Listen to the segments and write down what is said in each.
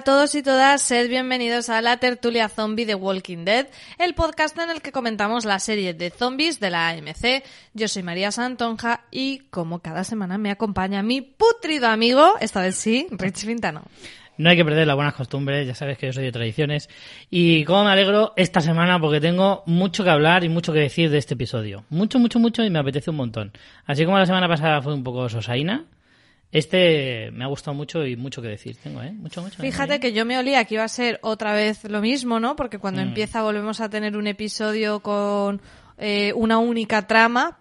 A todos y todas, sed bienvenidos a la tertulia zombie de Walking Dead, el podcast en el que comentamos la serie de zombies de la AMC. Yo soy María Santonja y como cada semana me acompaña mi putrido amigo, esta vez sí, Rich Vintano. No hay que perder las buenas costumbres, ya sabes que yo soy de tradiciones. Y como me alegro esta semana porque tengo mucho que hablar y mucho que decir de este episodio. Mucho, mucho, mucho y me apetece un montón. Así como la semana pasada fue un poco sosaina, este me ha gustado mucho y mucho que decir tengo, ¿eh? Mucho, mucho. Fíjate que yo me olía que iba a ser otra vez lo mismo, ¿no? Porque cuando Mm. empieza volvemos a tener un episodio con eh, una única trama,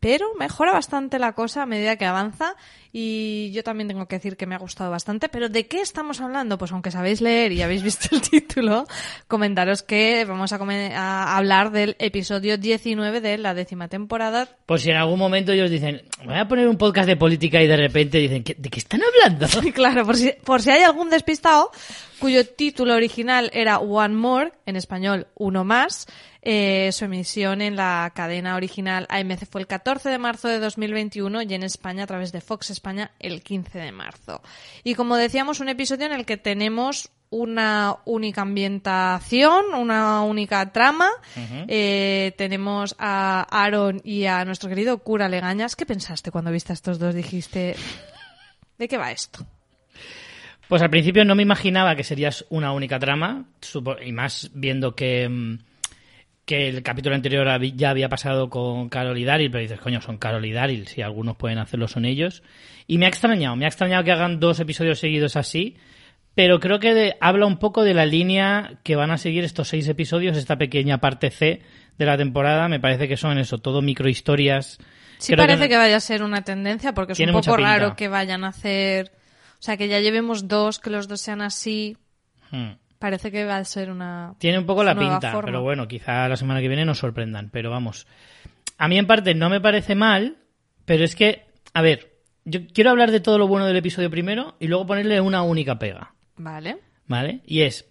pero mejora bastante la cosa a medida que avanza y yo también tengo que decir que me ha gustado bastante. Pero ¿de qué estamos hablando? Pues aunque sabéis leer y habéis visto el título, comentaros que vamos a, hablar del episodio 19 de la décima temporada. Por si en algún momento ellos dicen, voy a poner un podcast de política y de repente dicen, ¿qué- ¿de qué están hablando? Claro, por si, por si hay algún despistado, cuyo título original era One More, en español Uno Más. Eh, su emisión en la cadena original AMC fue el 14 de marzo de 2021 y en España a través de Fox España el 15 de marzo. Y como decíamos, un episodio en el que tenemos una única ambientación, una única trama. Eh, tenemos a Aaron y a nuestro querido cura Legañas. ¿Qué pensaste cuando viste a estos dos? Dijiste, ¿de qué va esto? Pues al principio no me imaginaba que serías una única trama, y más viendo que, mm, que el capítulo anterior ya había pasado con Carol y Daryl, pero dices, coño, son Carol y Daryl, si algunos pueden hacerlo son ellos. Y me ha extrañado, me ha extrañado que hagan dos episodios seguidos así, pero creo que de- habla un poco de la línea que van a seguir estos seis episodios, esta pequeña parte C de la temporada, me parece que son eso, todo microhistorias. Sí Creo parece que, vaya a ser una tendencia porque es un poco raro que vayan a hacer... O sea, que ya llevemos dos, que los dos sean así. Hmm. Parece que va a ser una... Tiene un poco la pinta, forma. pero bueno, quizá la semana que viene nos sorprendan. Pero vamos, a mí en parte no me parece mal, pero es que, a ver, yo quiero hablar de todo lo bueno del episodio primero y luego ponerle una única pega, Vale. ¿vale? Y es,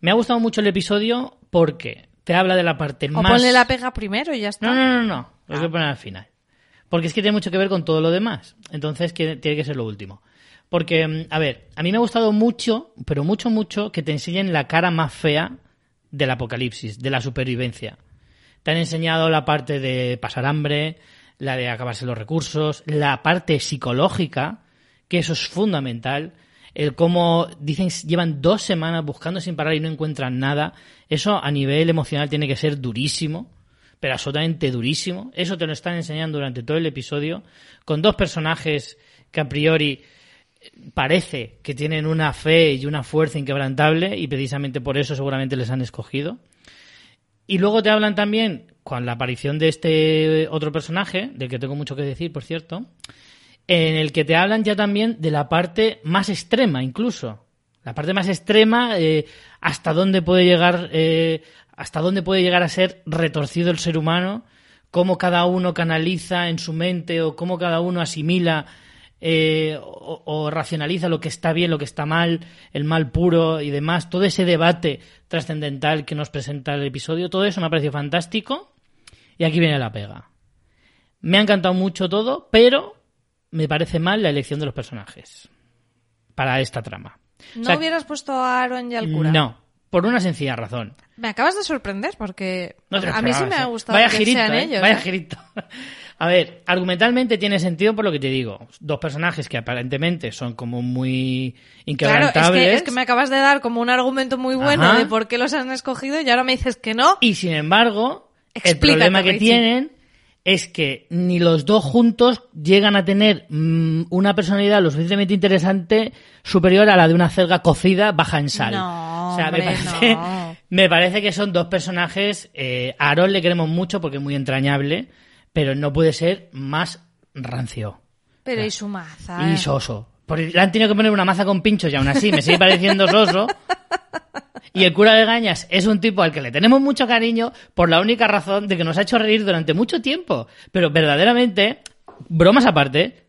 me ha gustado mucho el episodio porque te habla de la parte O más... ponle la pega primero y ya está. No, no, no, no, lo voy a poner al final. Porque es que tiene mucho que ver con todo lo demás. Entonces tiene que ser lo último. Porque, mm, a ver, a mí me ha gustado mucho, pero mucho, mucho, que te enseñen la cara más fea del apocalipsis, de la supervivencia. Te han enseñado la parte de pasar hambre, la de acabarse los recursos, la parte psicológica, que eso es fundamental. El cómo dicen llevan dos semanas buscando sin parar y no encuentran nada. Eso a nivel emocional tiene que ser durísimo, pero absolutamente durísimo. Eso te lo están enseñando durante todo el episodio, con dos personajes que a priori parece que tienen una fe y una fuerza inquebrantable y precisamente por eso seguramente les han escogido. Y luego te hablan también con la aparición de este otro personaje, del que tengo mucho que decir, por cierto, en el que te hablan ya también de la parte más extrema, incluso. La parte más extrema, eh, hasta dónde puede llegar, eh, hasta dónde puede llegar a ser retorcido el ser humano, cómo cada uno canaliza en su mente o cómo cada uno asimila eh, o, o racionaliza lo que está bien, lo que está mal, el mal puro y demás. Todo ese debate trascendental que nos presenta el episodio, todo eso me ha parecido fantástico. Y aquí viene la pega. Me ha encantado mucho todo, pero me parece mal la elección de los personajes para esta trama. ¿No O sea, hubieras puesto a Aaron y al cura? No, por una sencilla razón. Me acabas de sorprender porque No a mí sí me ha ¿eh? gustado Vaya que girito, sean ¿eh? ellos. Vaya ¿eh? girito. A ver, argumentalmente tiene sentido por lo que te digo. Dos personajes que aparentemente son como muy Claro, inquebrantables. es que, es que me acabas de dar como un argumento muy bueno Ajá. de por qué los han escogido y ahora me dices que no. Y sin embargo, el problema que Richie. tienen es que ni los dos juntos llegan a tener mm, una personalidad lo suficientemente interesante superior a la de una celga cocida baja en sal. No, o sea, me parece, no. Me parece que son dos personajes. Eh, a Aaron le queremos mucho porque es muy entrañable, pero no puede ser más rancio Pero y su maza. y eh? soso. Porque le han tenido que poner una maza con pinchos y aún así me sigue pareciendo soso. Y el cura de Gañas es un tipo al que le tenemos mucho cariño por la única razón de que nos ha hecho reír durante mucho tiempo. Pero verdaderamente, bromas aparte,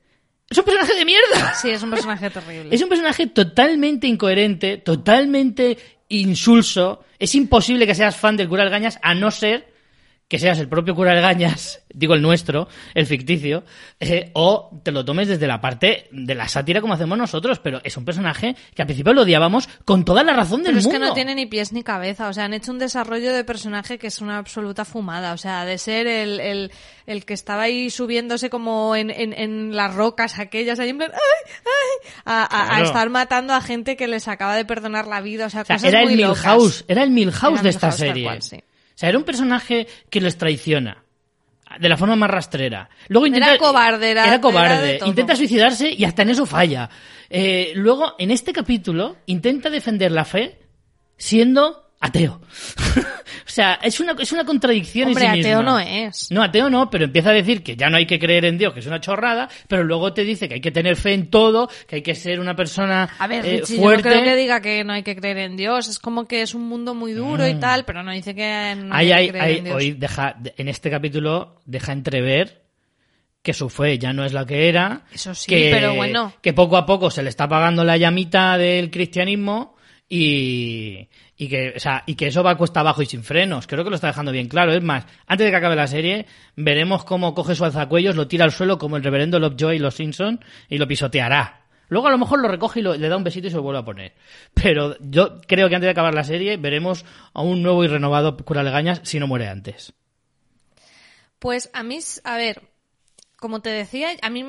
es un personaje de mierda. Sí, es un personaje terrible. Es un personaje totalmente incoherente, totalmente insulso. Es imposible que seas fan del cura de Gañas a no ser que seas el propio cura de Gañas, digo el nuestro, el ficticio, eh, o te lo tomes desde la parte de la sátira como hacemos nosotros, pero es un personaje que al principio lo odiábamos con toda la razón del Pero es mundo. que no tiene ni pies ni cabeza, o sea, han hecho un desarrollo de personaje que es una absoluta fumada, o sea, de ser el, el, el que estaba ahí subiéndose como en, en, en las rocas aquellas, ahí en plan, ¡ay, ay! A, a- a estar matando a gente que les acaba de perdonar la vida, o sea, O sea, cosas era el locas. Milhouse, era el Milhouse Era de esta Milhouse, tal serie. cual, sí. O sea, era un personaje que les traiciona. De la forma más rastrera. Luego Era intenta, cobarde, era- era era cobarde. intenta suicidarse y hasta en eso falla. Eh, luego, en este capítulo, intenta defender la fe siendo ateo. o sea, es una, es una contradicción Hombre, en sí ateo misma. no es. No, ateo no, pero empieza a decir que ya no hay que creer en Dios, que es una chorrada, pero luego te dice que hay que tener fe en todo, que hay que ser una persona A ver, eh, Richie, yo no creo que diga que no hay que creer en Dios. Es como que es un mundo muy duro y tal, pero no dice que no hay, hay- que creer en Dios. hoy deja, en este capítulo deja entrever que su fe ya no es la que era. Eso sí, que, pero bueno. Que poco a poco se le está apagando la llamita del cristianismo y, y, que, o sea, y que eso va a cuesta abajo y sin frenos. Creo que lo está dejando bien claro. Es más, antes de que acabe la serie, veremos cómo coge su alzacuellos, lo tira al suelo como el reverendo Lovejoy y los Simpson y lo pisoteará. Luego a lo mejor lo recoge y le da un besito y se vuelve a poner. Pero yo creo que antes de acabar la serie veremos a un nuevo y renovado cura Legañas si no muere antes. Pues a mí, a ver, como te decía, a mí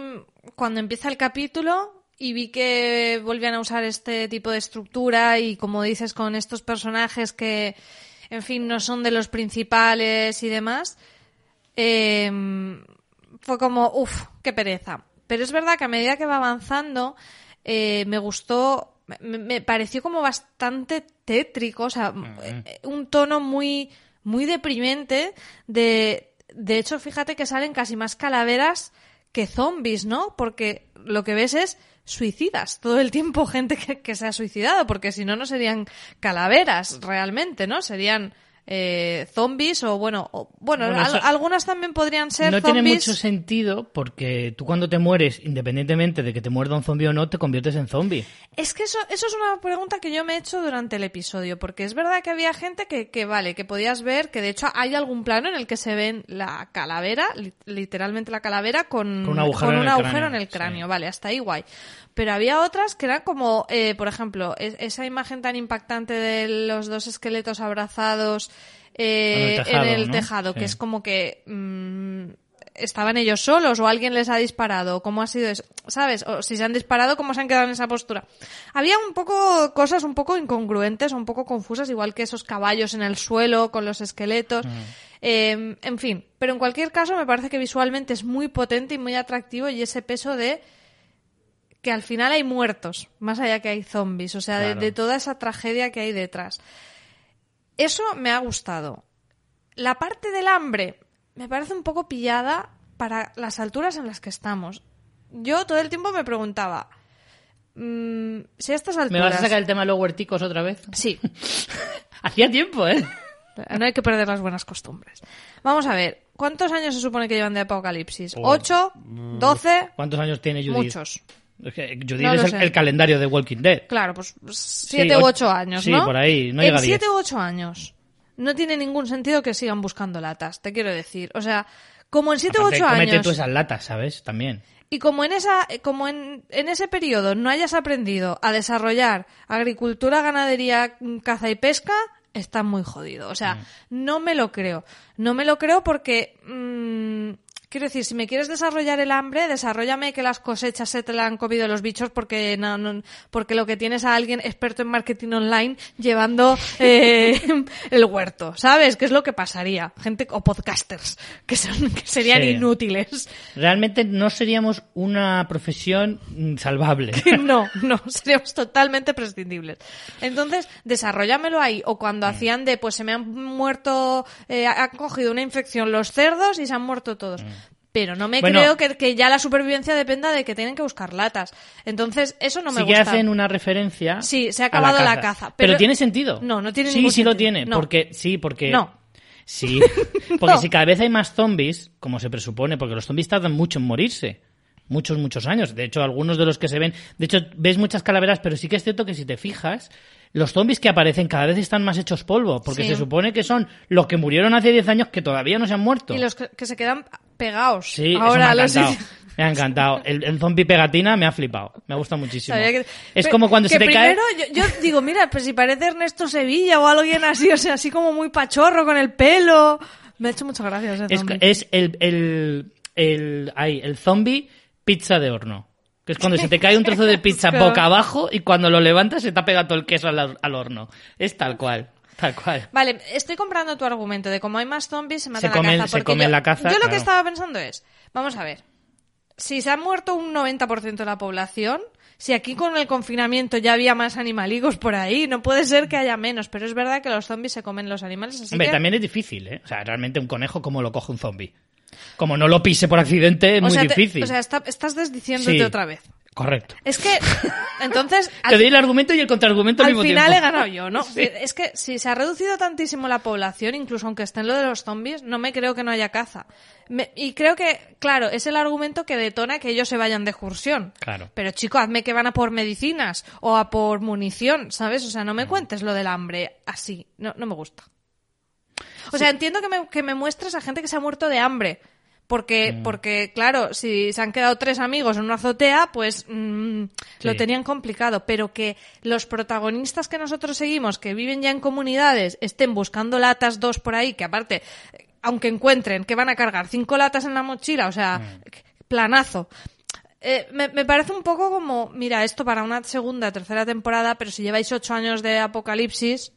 cuando empieza el capítulo y vi que volvían a usar este tipo de estructura y como dices con estos personajes que, en fin, no son de los principales y demás, eh, fue como, uff, qué pereza. Pero es verdad que a medida que va avanzando, eh, me gustó, me, me pareció como bastante tétrico, o sea, eh, un tono muy, muy deprimente de, de hecho, fíjate que salen casi más calaveras que zombies, ¿no? Porque lo que ves es suicidas todo el tiempo, gente que, se ha suicidado, porque si no, no serían calaveras realmente, ¿no? Serían eh, zombies o bueno, o- bueno, Bueno, al- eso- algunas también podrían ser no zombies. tiene mucho sentido porque tú cuando te mueres, independientemente de que te muerda un zombie o no, te conviertes en zombie. Es que eso, eso es una pregunta que yo me he hecho durante el episodio, porque es verdad que había gente que, que vale, que podías ver, que de hecho hay algún plano en el que se ven la calavera, li- literalmente la calavera, con, Con un agujero en el agujero cráneo, en el cráneo, sí. vale, hasta ahí guay. Pero había otras que eran como, eh, por ejemplo, es- esa imagen tan impactante de los dos esqueletos abrazados eh, En el tejado, en el ¿no? tejado, que es como que mm, estaban ellos solos o alguien les ha disparado, ¿cómo ha sido eso? ¿Sabes? O si se han disparado, ¿cómo se han quedado en esa postura? Había un poco cosas un poco incongruentes, un poco confusas, igual que esos caballos en el suelo con los esqueletos. Eh, en fin, pero en cualquier caso me parece que visualmente es muy potente y muy atractivo y ese peso de que al final hay muertos, más allá que hay zombies, o sea, de- Claro. de toda esa tragedia que hay detrás. Eso me ha gustado. La parte del hambre me parece un poco pillada para las alturas en las que estamos. Yo todo el tiempo me preguntaba, mm, si a estas ¿Me alturas... vas a sacar el tema de los huerticos otra vez? Sí, Hacía tiempo, ¿eh? no hay que perder las buenas costumbres. Vamos a ver, ¿cuántos años se supone que llevan de apocalipsis? Oh. ¿Ocho? ¿Doce? ¿Cuántos años tiene Judith? Muchos. Es que Judith No es el, el calendario de Walking Dead. Claro, pues siete o- u ocho años, sí, ¿no? por ahí, no en llega a siete u ocho años no tiene ningún sentido que sigan buscando latas, te quiero decir. O sea, como en siete u ocho años tú esas latas, ¿sabes? También. y como en esa, como en, en ese periodo no hayas aprendido a desarrollar agricultura, ganadería, mm, caza y pesca, estás muy jodido. O Mm. sea, no me lo creo. No me lo creo porque mm, quiero decir, si me quieres desarrollar el hambre, desarrollame que las cosechas se te la han comido los bichos porque no, no- porque lo que tienes a alguien experto en marketing online llevando eh, el huerto, ¿sabes? ¿Qué es lo que pasaría? Gente o podcasters que son que serían Sí. inútiles. Realmente no seríamos una profesión mm, salvable. No, no, seríamos totalmente prescindibles. Entonces, desarrollámelo ahí. O Mm. cuando hacían de, pues se me han muerto, eh, han cogido una infección los cerdos y se han muerto todos. Pero no me. Bueno. creo que, que ya la supervivencia dependa de que tienen que buscar latas. Entonces, eso no me sí que gusta. hacen una referencia. Sí, se ha acabado la caza, Pero, pero- tiene sentido. No, no tiene Sí, ningún sí lo sentido. tiene. No. Porque, sí, porque. No. Sí. Porque No. si cada vez hay más zombies, como se presupone, porque los zombies tardan mucho en morirse. muchos, muchos años. De hecho, algunos de los que se ven, de hecho, ves muchas calaveras, pero sí que es cierto que si te fijas, los zombies que aparecen cada vez están más hechos polvo, porque Sí. se supone que son los que murieron hace 10 años que todavía no se han muerto. Y los que, que se quedan pegados. Sí, eso me ha los encantado. Me ha encantado. El, el zombie pegatina me ha flipado. Me ha gustado muchísimo. Que- Es como cuando que se te cae... primero Yo, yo digo, mira, pues si parece Ernesto Sevilla o alguien así, o sea, así como muy pachorro con el pelo. Me ha hecho muchas gracias Es, el, el, el, ay, el zombie pizza de horno. Que es cuando se te cae un trozo de pizza boca abajo y cuando lo levantas se te ha pegado todo el queso al, al horno. Es tal cual. Tal cual. Vale, estoy comprando tu argumento de como hay más zombies, se mata Se comen- la caza. se porque comen yo, la caza, Yo lo claro. que estaba pensando es, vamos a ver, si se ha muerto un 90% de la población, si aquí con el confinamiento ya había más animaligos por ahí, no puede ser que haya menos, pero es verdad que los zombies se comen los animales, así Hombre, que... también es difícil, ¿eh? O sea, realmente un conejo, ¿cómo lo coge un zombie? Como no lo pise por accidente, es o muy sea, te- difícil. o sea, está- estás desdiciéndote Sí. otra vez. Correcto. Es que, entonces, Te doy el argumento y el contraargumento al, al mismo final he ganado yo, ¿no? Es que si se ha reducido tantísimo la población, incluso aunque esté en lo de los zombies, no me creo que no haya caza. Me- y creo que, claro, es el argumento que detona que ellos se vayan de excursión. Claro. Pero chico, hazme que van a por medicinas o a por munición, ¿sabes? O sea, Mm. no me cuentes lo del hambre así. No, no me gusta. O sea, entiendo que me, que me muestres a gente que se ha muerto de hambre. Porque, Mm. porque, claro, si se han quedado tres amigos en una azotea, pues mm, lo tenían complicado. Pero que los protagonistas que nosotros seguimos, que viven ya en comunidades, estén buscando latas dos por ahí, que aparte, aunque encuentren que van a cargar cinco latas en la mochila, o sea, Mm. planazo. Eh, me, me parece un poco como, mira, esto para una segunda, tercera temporada, pero si lleváis ocho años de apocalipsis,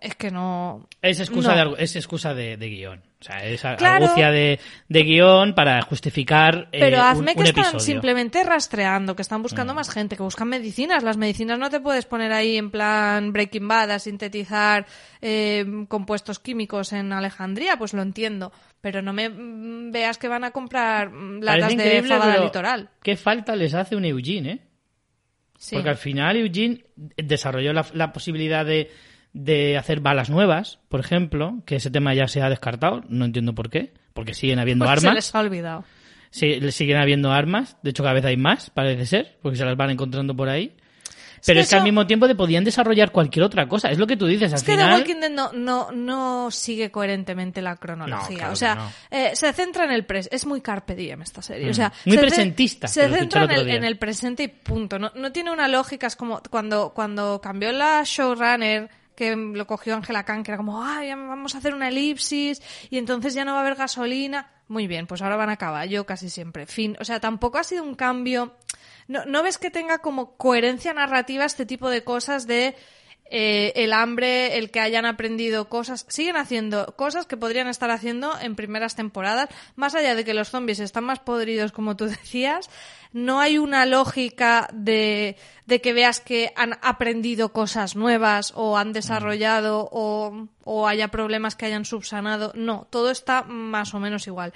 es que no. Es excusa, no. de, es excusa de, de guion. O sea, es Claro. argucia de, de guion para justificar eh, Pero hazme un, que están episodio. simplemente rastreando, que están buscando más gente, que buscan medicinas. Las medicinas no te puedes poner ahí en plan Breaking Bad a sintetizar eh, compuestos químicos en Alejandría, pues lo entiendo. Pero no me mm, veas que van a comprar mm, latas de fabada litoral. ¿Qué falta les hace un Eugene, eh? Sí. Porque al final Eugene desarrolló la, la posibilidad de, de hacer balas nuevas, por ejemplo, que ese tema ya se ha descartado, no entiendo por qué, porque siguen habiendo Pues se armas, les ha olvidado. sí, le siguen habiendo armas, de hecho cada vez hay más, parece ser, porque se las van encontrando por ahí. Pero que es que al mismo tiempo de podían desarrollar cualquier otra cosa, es lo que tú dices, al Es que The final... Walking Dead no, no, no sigue coherentemente la cronología. No, claro o sea, no. eh, se centra en el presente. Es muy carpe diem esta serie. O sea, Mm. Muy se ce- presentista, Se centra en el, en el presente y punto. No, no tiene una lógica. Es como cuando, cuando cambió la showrunner que lo cogió Angela Khan, que era como, ay, vamos a hacer una elipsis y entonces ya no va a haber gasolina. Muy bien, pues ahora van a caballo casi siempre. Fin. O sea, tampoco ha sido un cambio. No, ¿No ves que tenga como coherencia narrativa este tipo de cosas de eh, el hambre, el que hayan aprendido cosas? Siguen haciendo cosas que podrían estar haciendo en primeras temporadas. Más allá de que los zombies están más podridos, como tú decías, no hay una lógica de, de que veas que han aprendido cosas nuevas o han desarrollado o, o haya problemas que hayan subsanado. No, todo está más o menos igual.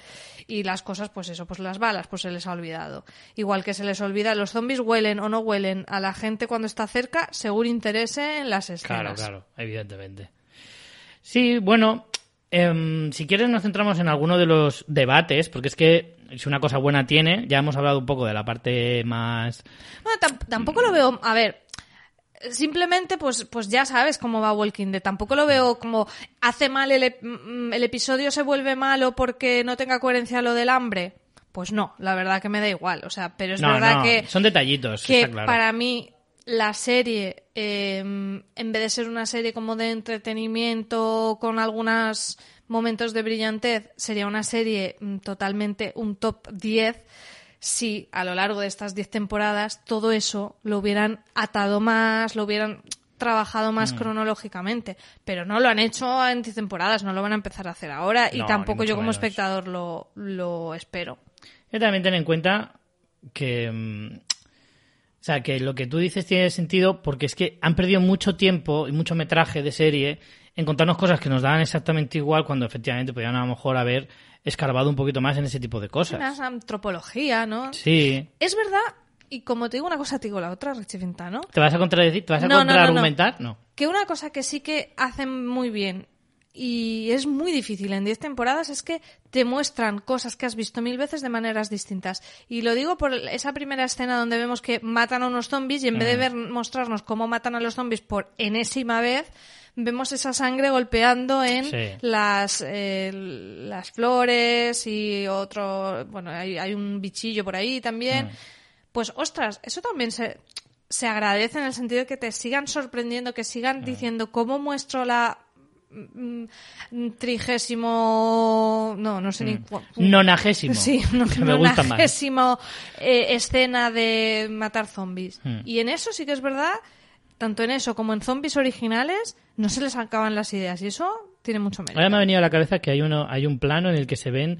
Y las cosas, pues eso, pues las balas, pues se les ha olvidado. Igual que se les olvida, los zombies huelen o no huelen a la gente cuando está cerca, según interese en las Claro, escenas. claro, evidentemente. Sí, bueno, em, si quieres nos centramos en alguno de los debates, porque es que si una cosa buena tiene, ya hemos hablado un poco de la parte más... Bueno, tam- tampoco lo veo. A ver. Simplemente, pues, pues ya sabes cómo va Walking Dead. Tampoco lo veo como hace mal el, mm, el episodio se vuelve malo porque no tenga coherencia lo del hambre. Pues no, la verdad que me da igual. O sea, pero es no, verdad no, que son detallitos, que está claro. para mí la serie, eh, en vez de ser una serie como de entretenimiento con algunos momentos de brillantez, sería una serie mm, totalmente un top 10 si a lo largo de estas 10 temporadas todo eso lo hubieran atado más, lo hubieran trabajado más Mm. cronológicamente, pero no lo han hecho en 10 temporadas, no lo van a empezar a hacer ahora y tampoco yo como menos. espectador lo, lo espero. Yo también ten en cuenta que... mm, O sea, que lo que tú dices tiene sentido porque es que han perdido mucho tiempo y mucho metraje de serie en contarnos cosas que nos daban exactamente igual cuando efectivamente podían a lo mejor haber escarbado un poquito más en ese tipo de cosas. Más antropología, ¿no? Sí. Es verdad, y como te digo una cosa, te digo la otra, Richie Fintano, ¿Te vas a contradecir? ¿Te vas a No, no, no, no. contraargumentar? No. que una cosa que sí que hacen muy bien y es muy difícil. En 10 temporadas es que te muestran cosas que has visto mil veces de maneras distintas. Y lo digo por esa primera escena donde vemos que matan a unos zombies y en vez de ver, mostrarnos cómo matan a los zombies por enésima vez, vemos esa sangre golpeando en Sí. las, eh, las flores y otro, bueno, hay, hay un bichillo por ahí también. Mm. Pues, ostras, eso también se, se agradece en el sentido de que te sigan sorprendiendo, que Mm. sigan diciendo cómo muestro la mm, trigésimo, no, no sé ni cu- Nonagésimo. Sí, no, que me gusta más. nonagésimo, eh, escena de matar zombies. Y en eso sí que es verdad, tanto en eso como en zombies originales, no se les acaban las ideas. Y eso tiene mucho mérito. Ahora me ha venido a la cabeza que hay uno, hay un plano en el que se ven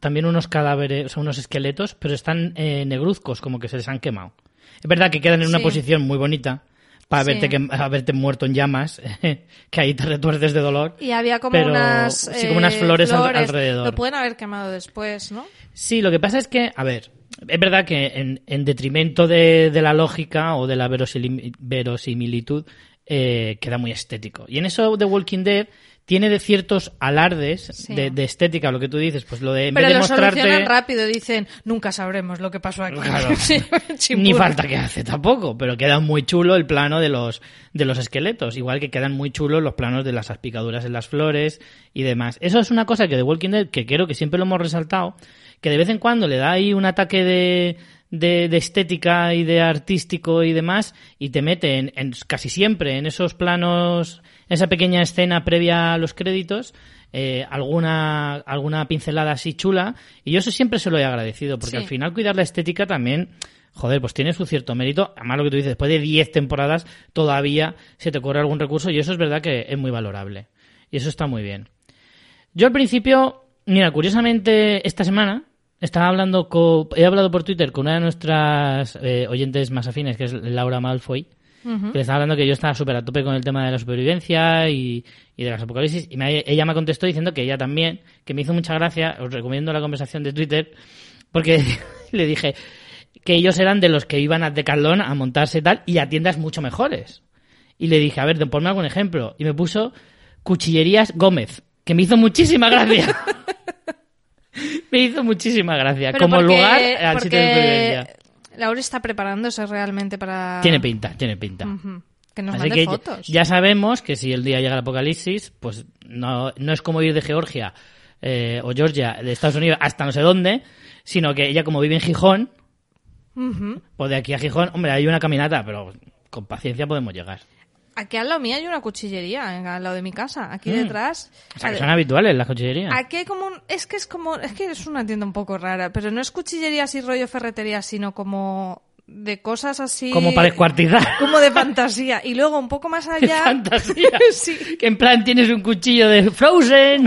también unos cadáveres, o sea, unos esqueletos, pero están eh, negruzcos, como que se les han quemado. Es verdad que quedan en una Sí. posición muy bonita para Sí. verte, que, haberte muerto en llamas, que ahí te retuerces de dolor. Y había como Pero- unas, sí, como unas eh, flores al- alrededor. Lo pueden haber quemado después, ¿no? Sí, lo que pasa es que, a ver, es verdad que en, en detrimento de, de la lógica o de la verosim- verosimilitud, eh, queda muy estético. Y en eso The Walking Dead tiene de ciertos alardes Sí. de, de estética, lo que tú dices, pues lo de en Pero vez de lo mostrarte solucionan rápido, dicen, nunca sabremos lo que pasó aquí. Claro. Sí, ni falta que hace tampoco, pero queda muy chulo el plano de los de los esqueletos, igual que quedan muy chulos los planos de las picaduras en las flores y demás. Eso es una cosa que The Walking Dead, que creo que siempre lo hemos resaltado, que de vez en cuando le da ahí un ataque de, de, de estética y de artístico y demás, y te mete en, en- casi siempre en esos planos, esa pequeña escena previa a los créditos, eh, alguna, alguna pincelada así chula, y yo eso siempre se lo he agradecido, porque Sí. al final cuidar la estética también, joder, pues tiene su cierto mérito, además lo que tú dices, después de 10 temporadas todavía se te ocurre algún recurso, y eso es verdad que es muy valorable, y eso está muy bien. Yo al principio, mira, curiosamente esta semana estaba hablando con, he hablado por Twitter con una de nuestras eh, oyentes más afines, que es Laura Malfoy, que le estaba hablando que yo estaba súper a tope con el tema de la supervivencia y, y de las apocalipsis, y me- ella me contestó diciendo que ella también, que me hizo mucha gracia, os recomiendo la conversación de Twitter, porque le dije que ellos eran de los que iban a Decathlon a montarse tal, y a tiendas mucho mejores. Y le dije, a ver, ponme algún ejemplo. Y me puso Cuchillerías Gómez, que me hizo muchísima gracia. me hizo muchísima gracia. Pero Como porque- lugar al sitio de. Laura está preparándose realmente para... Tiene pinta, tiene pinta. Que nos Así mande que fotos. ya sabemos que si el día llega el apocalipsis, pues no, no es como ir de Georgia eh, o Georgia de Estados Unidos hasta no sé dónde, sino que ella como vive en Gijón, Ujú. pues de aquí a Gijón, hombre, hay una caminata, pero con paciencia podemos llegar. Aquí al lado mío hay una cuchillería, al lado de mi casa. Aquí Mm. detrás... O sea, que son habituales las cuchillerías. Aquí hay como un... Es que es como... Es que es una tienda un poco rara, pero no es cuchillería así rollo ferretería, sino como de cosas así... Como para descuartizar. Como de fantasía. Y luego un poco más ¡Qué allá... fantasía! Sí. Que en plan tienes un cuchillo de Frozen.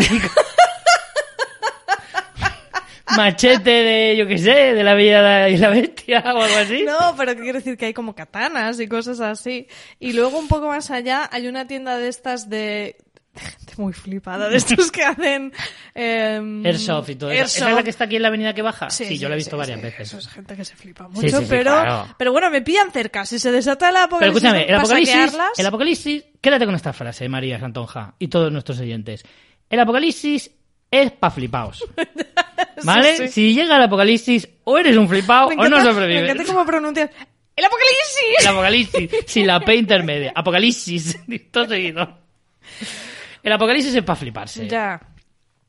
Machete de, yo qué sé, de la Bella y la Bestia o algo así. No, pero quiero decir que hay como katanas y cosas así. Y luego un poco más allá hay una tienda de estas de... de gente muy flipada, de estos que hacen... em, Airsoft y todo eso. ¿Esa es la que está aquí en la avenida que baja? Sí, Sí, yo la he visto sí, varias veces. Eso es gente que se flipa mucho, pero, claro. pero bueno, me pillan cerca. Si se desata Pero apocalipsis escúchame, el apocalipsis, el apocalipsis, quédate con esta frase, María Santonja y todos nuestros oyentes. El apocalipsis es pa' flipaos. ¿Vale? sí. Si llega el apocalipsis, o eres un flipao me o no Me sobrevives. encanta cómo pronuncias. ¡El apocalipsis! El apocalipsis, sin la P intermedia. Apocalipsis, todo seguido. El apocalipsis es para fliparse. Ya,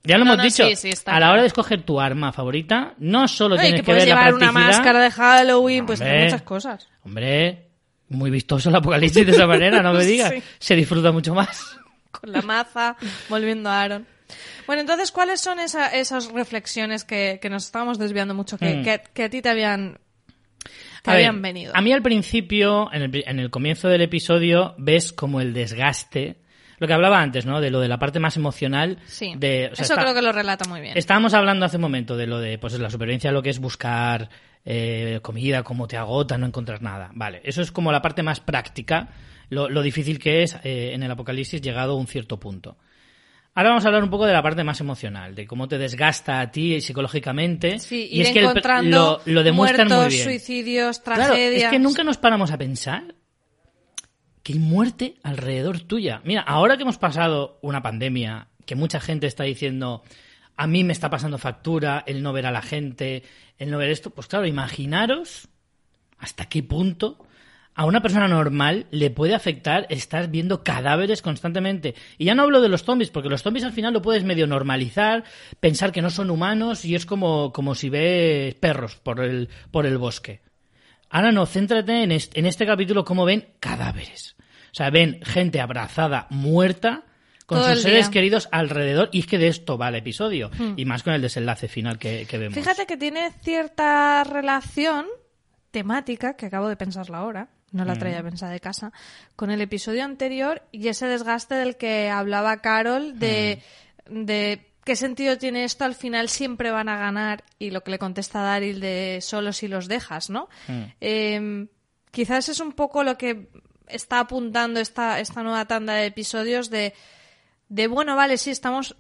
Ya. lo No, hemos no, dicho. sí, sí, está a la hora de escoger tu arma favorita, no solo Oye, tienes que ver la llevar una máscara de Halloween, pues Hombre. tiene muchas cosas. Hombre, muy vistoso el apocalipsis de esa manera, no me digas. Sí. Se disfruta mucho más. Con la maza, volviendo a Aaron. Bueno, entonces, ¿cuáles son esa- esas reflexiones que, que nos estábamos desviando mucho, que, Mm. que- que a ti te habían, te A ver, habían venido? A mí al principio, en el, en el comienzo del episodio, ves como el desgaste. Lo que hablaba antes, ¿no? De lo de la parte más emocional. Sí, de, o sea, eso está- creo que lo relata muy bien. Estábamos hablando hace un momento de lo de pues la supervivencia, lo que es buscar eh, comida, cómo te agota, no encontrar nada. Vale, eso es como la parte más práctica, lo, lo difícil que es eh, en el apocalipsis llegado a un cierto punto. Ahora vamos a hablar un poco de la parte más emocional, de cómo te desgasta a ti psicológicamente. Sí, y es que el- encontrando lo, lo demuestran muertos, muy bien. suicidios, Claro, tragedias. es que nunca nos paramos a pensar que hay muerte alrededor tuya. Mira, ahora que hemos pasado una pandemia que mucha gente está diciendo, a mí me está pasando factura, el no ver a la gente, el no ver esto, pues claro, imaginaros hasta qué punto a una persona normal le puede afectar estar viendo cadáveres constantemente. Y ya no hablo de los zombies, porque los zombies al final lo puedes medio normalizar, pensar que no son humanos y es como, como si ves perros por el, por el bosque. Ahora no, céntrate en este, en este capítulo cómo ven cadáveres. O sea, ven gente abrazada, muerta, con Todo sus seres día. queridos alrededor. Y es que de esto va el episodio. Y más con el desenlace final que, que vemos. Fíjate que tiene cierta relación temática, que acabo de pensarla ahora, no la traía pensada de casa, con el episodio anterior y ese desgaste del que hablaba Carol de, de qué sentido tiene esto, al final siempre van a ganar y lo que le contesta Daryl de solo si los dejas, ¿no? Eh, quizás es un poco lo que está apuntando esta, esta nueva tanda de episodios de, de bueno, vale, sí, estamos...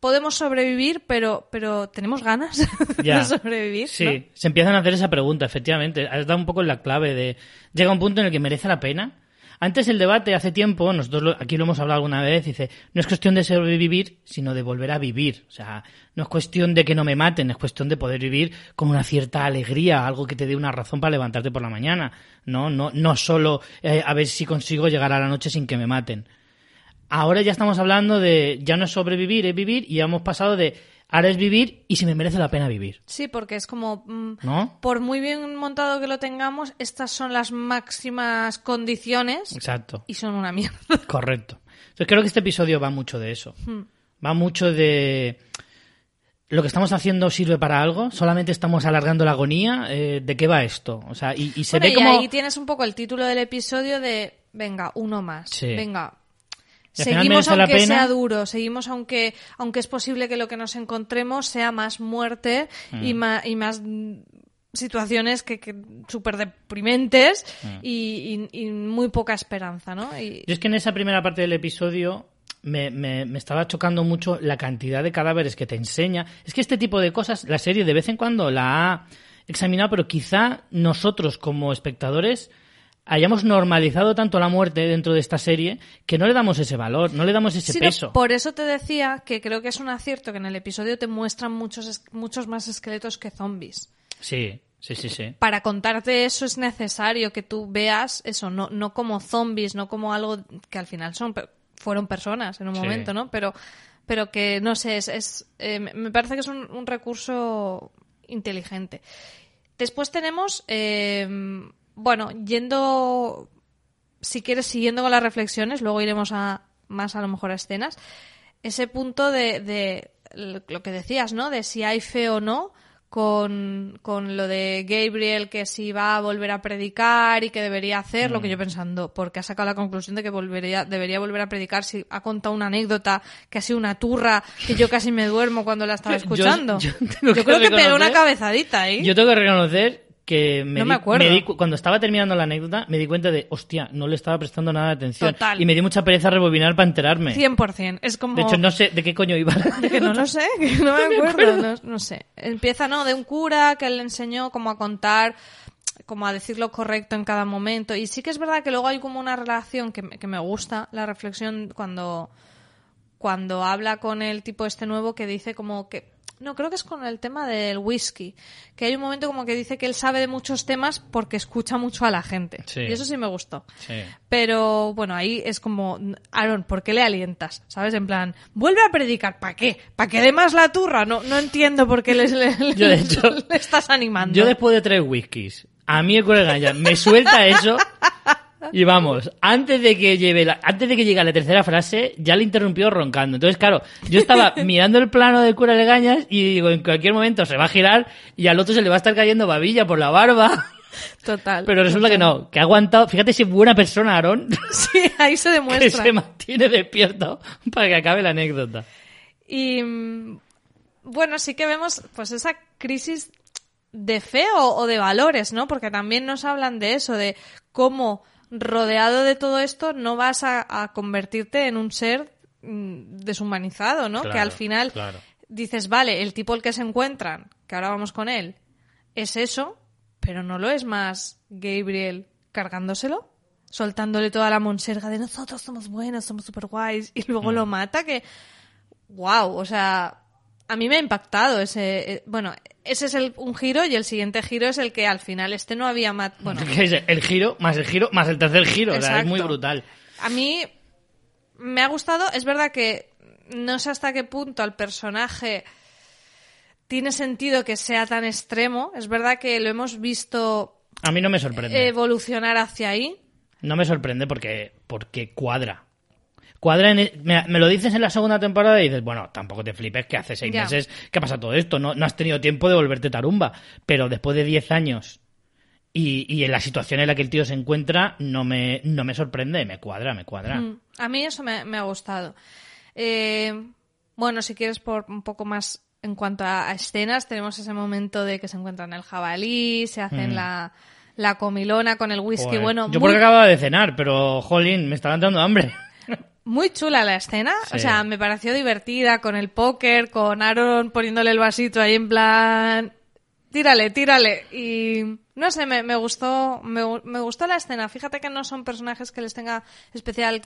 Podemos sobrevivir, pero, pero tenemos ganas Ya. de sobrevivir. Sí, ¿no? se empiezan a hacer esa pregunta, efectivamente. Has dado un poco la clave de... Llega un punto en el que merece la pena. Antes el debate, hace tiempo, nosotros lo- aquí lo hemos hablado alguna vez, dice, no es cuestión de sobrevivir, sino de volver a vivir. O sea, no es cuestión de que no me maten, es cuestión de poder vivir con una cierta alegría, algo que te dé una razón para levantarte por la mañana. No, no, no solo eh, a ver si consigo llegar a la noche sin que me maten. Ahora ya estamos hablando de, ya no es sobrevivir, es vivir, y ya hemos pasado de, ahora es vivir y si me merece la pena vivir. Sí, porque es como, mm, ¿No? por muy bien montado que lo tengamos, estas son las máximas condiciones Exacto. y son una mierda. Correcto. Entonces creo que este episodio va mucho de eso. Va mucho de lo que estamos haciendo sirve para algo, solamente estamos alargando la agonía. eh, ¿De qué va esto? O sea, y, y se Bueno, ve y como ahí tienes un poco el título del episodio de, venga, uno más, Sí. venga. Y Seguimos la aunque pena. sea duro, seguimos aunque, aunque es posible que lo que nos encontremos sea más muerte y, Mm. más, y más mm, situaciones que, que súper deprimentes Mm. y, y- y muy poca esperanza, ¿no? Y, Yo es que en esa primera parte del episodio me, me- me estaba chocando mucho la cantidad de cadáveres que te enseña. Es que este tipo de cosas, la serie de vez en cuando la ha examinado, pero quizá nosotros como espectadores hayamos normalizado tanto la muerte dentro de esta serie que no le damos ese valor, no le damos ese Sí, no, peso. por eso te decía que creo que es un acierto que en el episodio te muestran muchos, muchos más esqueletos que zombies. Sí, sí, sí, sí. Para contarte eso es necesario que tú veas eso, no, no como zombies, no como algo que al final son fueron personas en un Sí. momento, ¿no? Pero, pero que no sé, es, es, eh, me- me parece que es un, un recurso inteligente. Después tenemos, eh, bueno, yendo, si quieres, siguiendo con las reflexiones, luego iremos a más a lo mejor a escenas, ese punto de, de lo que decías, ¿no? De si hay fe o no con, con lo de Gabriel, que si va a volver a predicar y que debería hacer, lo que Mm. yo pensando, porque ha sacado la conclusión de que volvería, debería volver a predicar si ha contado una anécdota que ha sido una turra, que yo casi me duermo cuando la estaba escuchando. yo creo que pegó una cabezadita ahí. Yo tengo que reconocer que me No di- me acuerdo. me di cu- cuando estaba terminando la anécdota me di cuenta de, hostia, no le estaba prestando nada de atención. Total. Y me dio mucha pereza rebobinar para enterarme. 100%. Es como... De hecho, no sé de qué coño iba. De que no lo sé, que no me acuerdo, no, no sé. Empieza, ¿no? De un cura que le enseñó como a contar, como a decir lo correcto en cada momento. Y sí que es verdad que luego hay como una relación que, que me gusta, la reflexión cuando, cuando habla con el tipo este nuevo que dice como que... No, creo que es con el tema del whisky. Que hay un momento como que dice que él sabe de muchos temas porque escucha mucho a la gente. Sí. Y eso sí me gustó. Sí. Pero bueno, ahí es como, Aaron, ¿por qué le alientas? ¿Sabes? En plan, vuelve a predicar, ¿para qué? ¿Para que dé más la turra? No, no entiendo por qué le, le- Yo, de hecho, le estás animando. Yo después de tres whiskies, a mí el cura de Gaña me suelta eso y vamos, antes de que lleve la, antes de que llegue a la tercera frase, ya le interrumpió roncando. Entonces, claro, yo estaba mirando el plano del cura de Gañas y digo, en cualquier momento se va a girar y al otro se le va a estar cayendo babilla por la barba. Total. Pero resulta que no, que ha aguantado, fíjate si es buena persona, Aarón, Sí, ahí se que demuestra. se mantiene despierto para que acabe la anécdota. Y mm, bueno, sí que vemos pues esa crisis de fe o, o de valores, ¿no? Porque también nos hablan de eso, de cómo rodeado de todo esto no vas a, a convertirte en un ser mm, deshumanizado, ¿no? que al final claro. dices, vale, el tipo el que se encuentran, que ahora vamos con él, es eso, pero no lo es más Gabriel cargándoselo, soltándole toda la monserga de nosotros somos buenos, somos super guays, y luego Mm. lo mata, que wow, o sea, a mí me ha impactado ese, eh, bueno, ese es el, un giro y el siguiente giro es el que al final este no había mat- bueno, el giro, más el giro, más el tercer giro. O sea, es muy brutal. a mí me ha gustado, es verdad que no sé hasta qué punto al personaje tiene sentido que sea tan extremo, es verdad que lo hemos visto A mí no me sorprende. evolucionar hacia ahí. No me sorprende porque, porque cuadra. Cuadra en el- me, me lo dices en la segunda temporada y dices, bueno, tampoco te flipes que hace seis Ya. meses que pasa todo esto. No, no has tenido tiempo de volverte tarumba. Pero después de diez años y, y en la situación en la que el tío se encuentra, no me, no me sorprende. Me cuadra, me cuadra. Mm, A mí eso me, me ha gustado. Eh, bueno, si quieres por un poco más en cuanto a, a escenas, tenemos ese momento de que se encuentran el jabalí, se hacen la, la comilona con el whisky. Mm. Joder. Bueno, Yo muy, porque acababa de cenar, pero, jolín, me estaba dando hambre. Muy chula la escena. O sea, me pareció divertida con el póker, con Aaron poniéndole el vasito ahí en plan... Tírale, tírale. Y no sé, me, me gustó me, me gustó la escena. Fíjate que no son personajes que les tenga especial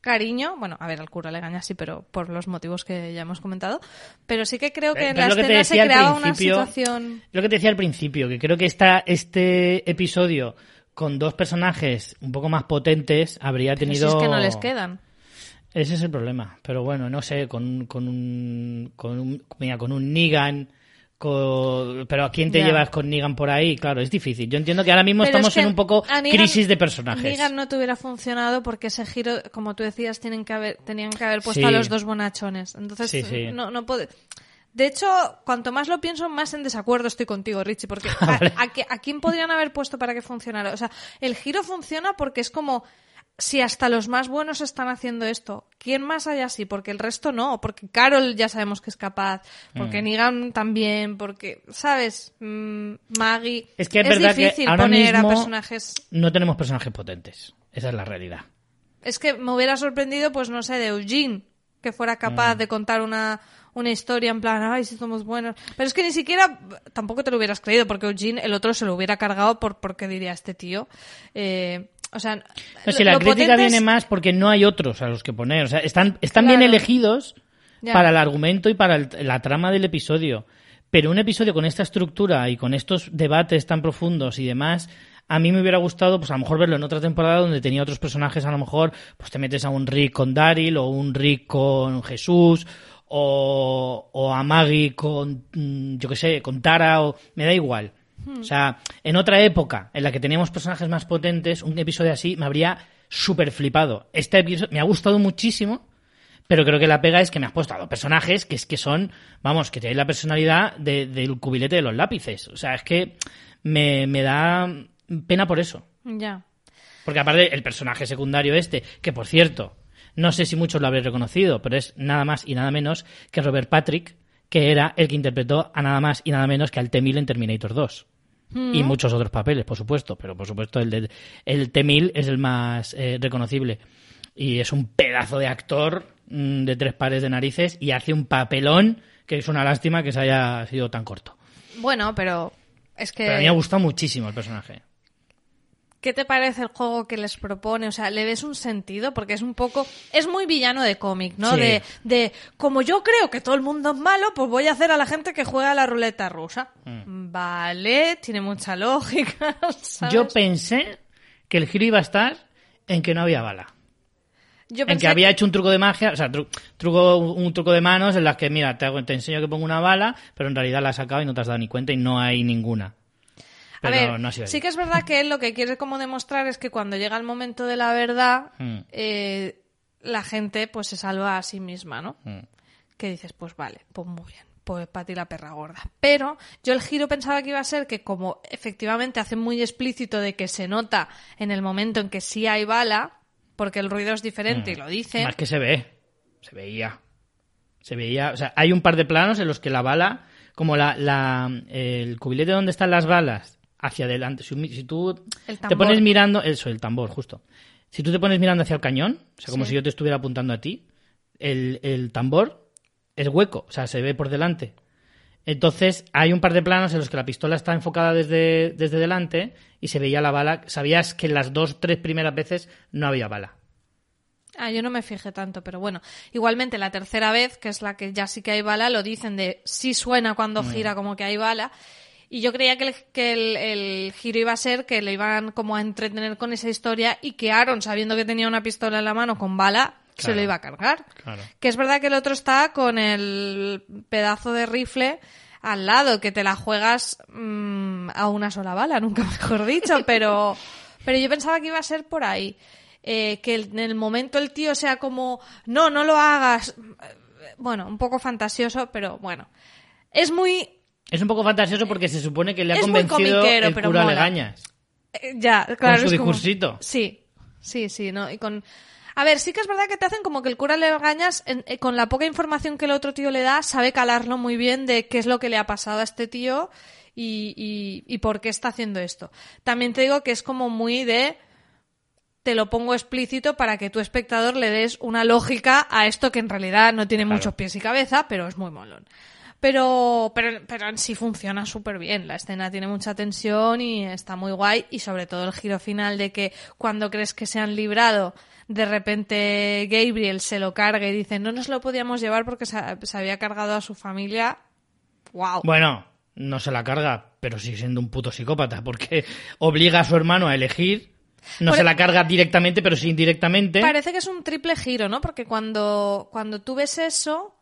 cariño. Bueno, a ver, al cura le gaña sí, pero por los motivos que ya hemos comentado. Pero sí que creo que Eh, en la lo escena se creaba una situación... Lo que te decía al principio, que creo que esta, este episodio con dos personajes un poco más potentes habría Pero si tenido... es que no les quedan. Ese es el problema. Pero bueno, no sé, con, con un. Con un, mira, con un Negan. con- pero ¿a quién te llevas con Negan por ahí? Claro, es difícil. Yo entiendo que ahora mismo Pero estamos es que en un poco Negan- crisis de personajes. Negan no te hubiera funcionado porque ese giro, como tú decías, tienen que haber, tenían que haber puesto Sí. a los dos bonachones. Entonces, Sí, sí. no, no puede. De hecho, cuanto más lo pienso, más en desacuerdo estoy contigo, Richie, porque a, Vale. a qué- a quién podrían haber puesto para que funcionara? O sea, el giro funciona porque es como si hasta los más buenos están haciendo esto, ¿quién más hay así? Porque el resto no, porque Carol ya sabemos que es capaz, porque Mm. Negan también, porque, ¿sabes? Mm, Maggie. Es que es verdad que difícil ahora poner mismo- a personajes No tenemos personajes potentes. Esa es la realidad. Es que me hubiera sorprendido, pues no sé, de Eugene, que fuera Mm. capaz de contar una, una historia en plan, ay, si somos buenos. Pero es que ni siquiera, tampoco te lo hubieras creído, porque Eugene, el otro se lo hubiera cargado por, porque diría este tío. Eh, o sea, No, si la crítica es- viene más porque no hay otros a los que poner. O sea, están, están bien elegidos Ya. para el argumento y para el- la trama del episodio. Pero un episodio con esta estructura y con estos debates tan profundos y demás, a mí me hubiera gustado, pues a lo mejor verlo en otra temporada donde tenía otros personajes, a lo mejor, pues te metes a un Rick con Daryl o un Rick con Jesús o, o a Maggie con, mm, yo qué sé, con Tara o... Me da igual. O sea, en otra época en la que teníamos personajes más potentes, un episodio así me habría súper flipado. Este episodio me ha gustado muchísimo, pero creo que la pega es que me has puesto a dos personajes que es que son, vamos, que tienen la personalidad de- del cubilete de los lápices. O sea, es que me, me da pena por eso. Ya. Porque aparte el personaje secundario este, que por cierto, no sé si muchos lo habréis reconocido, pero es nada más y nada menos que Robert Patrick, que era el que interpretó a nada más y nada menos que al T-1000 en Terminator 2. Y muchos otros papeles, por supuesto, pero por supuesto el, de, el T-1000 es el más eh, reconocible. Y es un pedazo de actor mm, de tres pares de narices y hace un papelón que es una lástima que se haya sido tan corto. Bueno, pero es que... Pero a mí me ha gustado muchísimo el personaje. ¿Qué te parece el juego que les propone? O sea, ¿le ves un sentido? Porque es un poco... Es muy villano de cómic, ¿no? Sí. De, de, como yo creo que todo el mundo es malo, pues voy a hacer a la gente que juega a la ruleta rusa. Vale, tiene mucha lógica, ¿sabes? Mm. Yo pensé que el giro iba a estar en que no había bala. Yo En que había hecho un truco de magia, o sea, tru- truco, un truco de manos en las que, mira, te, hago- te enseño que pongo una bala, pero en realidad la has sacado y no te has dado ni cuenta y no hay ninguna. A Pero ver, no ha sido así. sí que es verdad que él lo que quiere como demostrar es que cuando llega el momento de la verdad, Mm. eh, la gente pues se salva a sí misma, ¿no? Mm. Que dices, pues vale, pues muy bien, pues para ti la perra gorda. Pero yo el giro pensaba que iba a ser que como efectivamente hacen muy explícito de que se nota en el momento en que sí hay bala, porque el ruido es diferente y lo dicen, Más que se ve, se veía. Se veía, o sea, hay un par de planos en los que la bala, como la, la el cubilete donde están las balas, hacia adelante. Si, si tú te pones mirando, eso, el tambor, justo. Si tú te pones mirando hacia el cañón, o sea, como Sí. si yo te estuviera apuntando a ti, el, el tambor es hueco, o sea, se ve por delante. Entonces, hay un par de planos en los que la pistola está enfocada desde, desde delante y se veía la bala. Sabías que las dos, tres primeras veces no había bala. Ah, yo no me fijé tanto, pero bueno. Igualmente, la tercera vez, que es la que ya sí que hay bala, lo dicen de sí suena cuando gira como que hay bala. Y yo creía que, el, que el, el giro iba a ser que le iban como a entretener con esa historia y que Aaron, sabiendo que tenía una pistola en la mano con bala, se lo iba a cargar. Claro. Que es verdad que el otro está con el pedazo de rifle al lado, que te la juegas mm, a una sola bala, nunca mejor dicho, pero, pero yo pensaba que iba a ser por ahí. Eh, que en el momento el tío sea como, no, no lo hagas. Bueno, un poco fantasioso, pero bueno. Es muy... Es un poco fantasioso porque se supone que le ha Es convencido el pero cura mola. Legañas. eh, ya, claro. su es como- discursito. Sí, sí, sí, ¿no? Y con... A ver, sí que es verdad que te hacen como que el cura le engañas en- eh, con la poca información que el otro tío le da, sabe calarlo muy bien de qué es lo que le ha pasado a este tío y, y, y por qué está haciendo esto. También te digo que es como muy de te lo pongo explícito para que tu espectador le des una lógica a esto que en realidad no tiene Claro. muchos pies y cabeza, pero es muy molón. Pero, pero, pero en sí funciona súper bien. La escena tiene mucha tensión y está muy guay. Y sobre todo el giro final de que cuando crees que se han librado, de repente Gabriel se lo carga y dice no nos lo podíamos llevar porque se, había cargado a su familia. ¡Wow! Bueno, no se la carga, pero sigue siendo un puto psicópata porque obliga a su hermano a elegir. No Por- se la carga directamente, pero sí indirectamente. Parece que es un triple giro, ¿no? Porque cuando, cuando tú ves eso,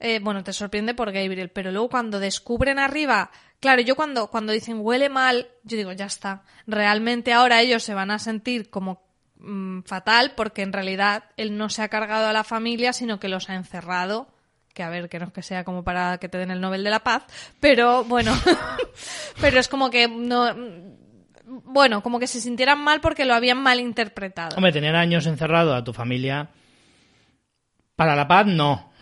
eh, bueno, te sorprende por Gabriel, pero luego cuando descubren arriba, claro, yo cuando, cuando dicen huele mal, yo digo, ya está. Realmente ahora ellos se van a sentir como mm, fatal porque en realidad él no se ha cargado a la familia, sino que los ha encerrado. Que a ver, que no es que sea como para que te den el Nobel de la Paz, pero bueno, pero es como que no, bueno, como que se sintieran mal porque lo habían malinterpretado. Hombre, tener años encerrado a tu familia. Para la paz, no.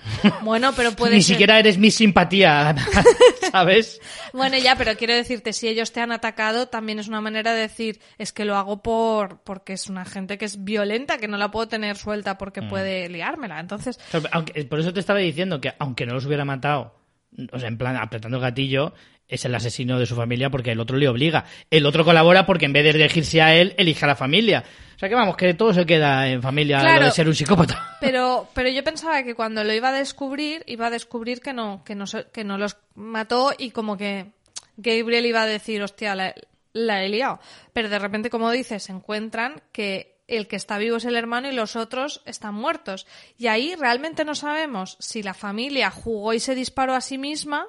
Bueno, pero puede Ni ser. siquiera eres mi simpatía, ¿sabes? Bueno, ya, pero quiero decirte, si ellos te han atacado, también es una manera de decir, es que lo hago por porque es una gente que es violenta, que no la puedo tener suelta porque Mm. puede liármela. Entonces, aunque- por eso te estaba diciendo que aunque no los hubiera matado, o sea, en plan apretando el gatillo, es el asesino de su familia porque el otro le obliga. El otro colabora porque en vez de elegirse a él, elige a la familia. O sea que vamos, que todo se queda en familia Claro. lo de ser un psicópata. pero, pero yo pensaba que cuando lo iba a descubrir, iba a descubrir que no, que no, que no los mató y como que Gabriel iba a decir, hostia, la, la he liado. Pero de repente, como dices, se encuentran que el que está vivo es el hermano y los otros están muertos. Y ahí realmente no sabemos si la familia jugó y se disparó a sí misma.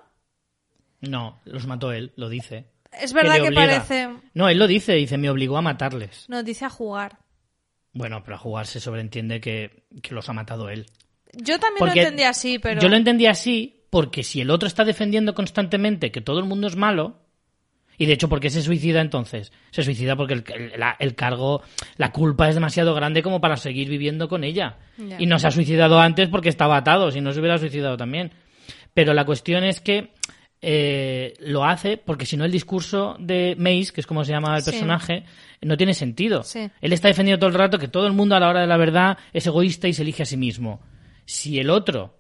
No, los mató él, lo dice. Es verdad que, parece. No, él lo dice, dice, me obligó a matarles. No, dice a jugar. Bueno, pero a jugar se sobreentiende que, que los ha matado él. Yo también Porque lo entendí así, pero. Yo lo entendí así porque si el otro está defendiendo constantemente que todo el mundo es malo, y de hecho, ¿por qué se suicida entonces? Se suicida porque el, el- la- el cargo, la culpa es demasiado grande como para seguir viviendo con ella. Y no se ha suicidado antes porque estaba atado, si no se hubiera suicidado también. Pero la cuestión es que eh, lo hace porque si no el discurso de Mace, que es como se llama el Sí. personaje, no tiene sentido. Sí. Él está defendiendo todo el rato que todo el mundo a la hora de la verdad es egoísta y se elige a sí mismo. Si el otro,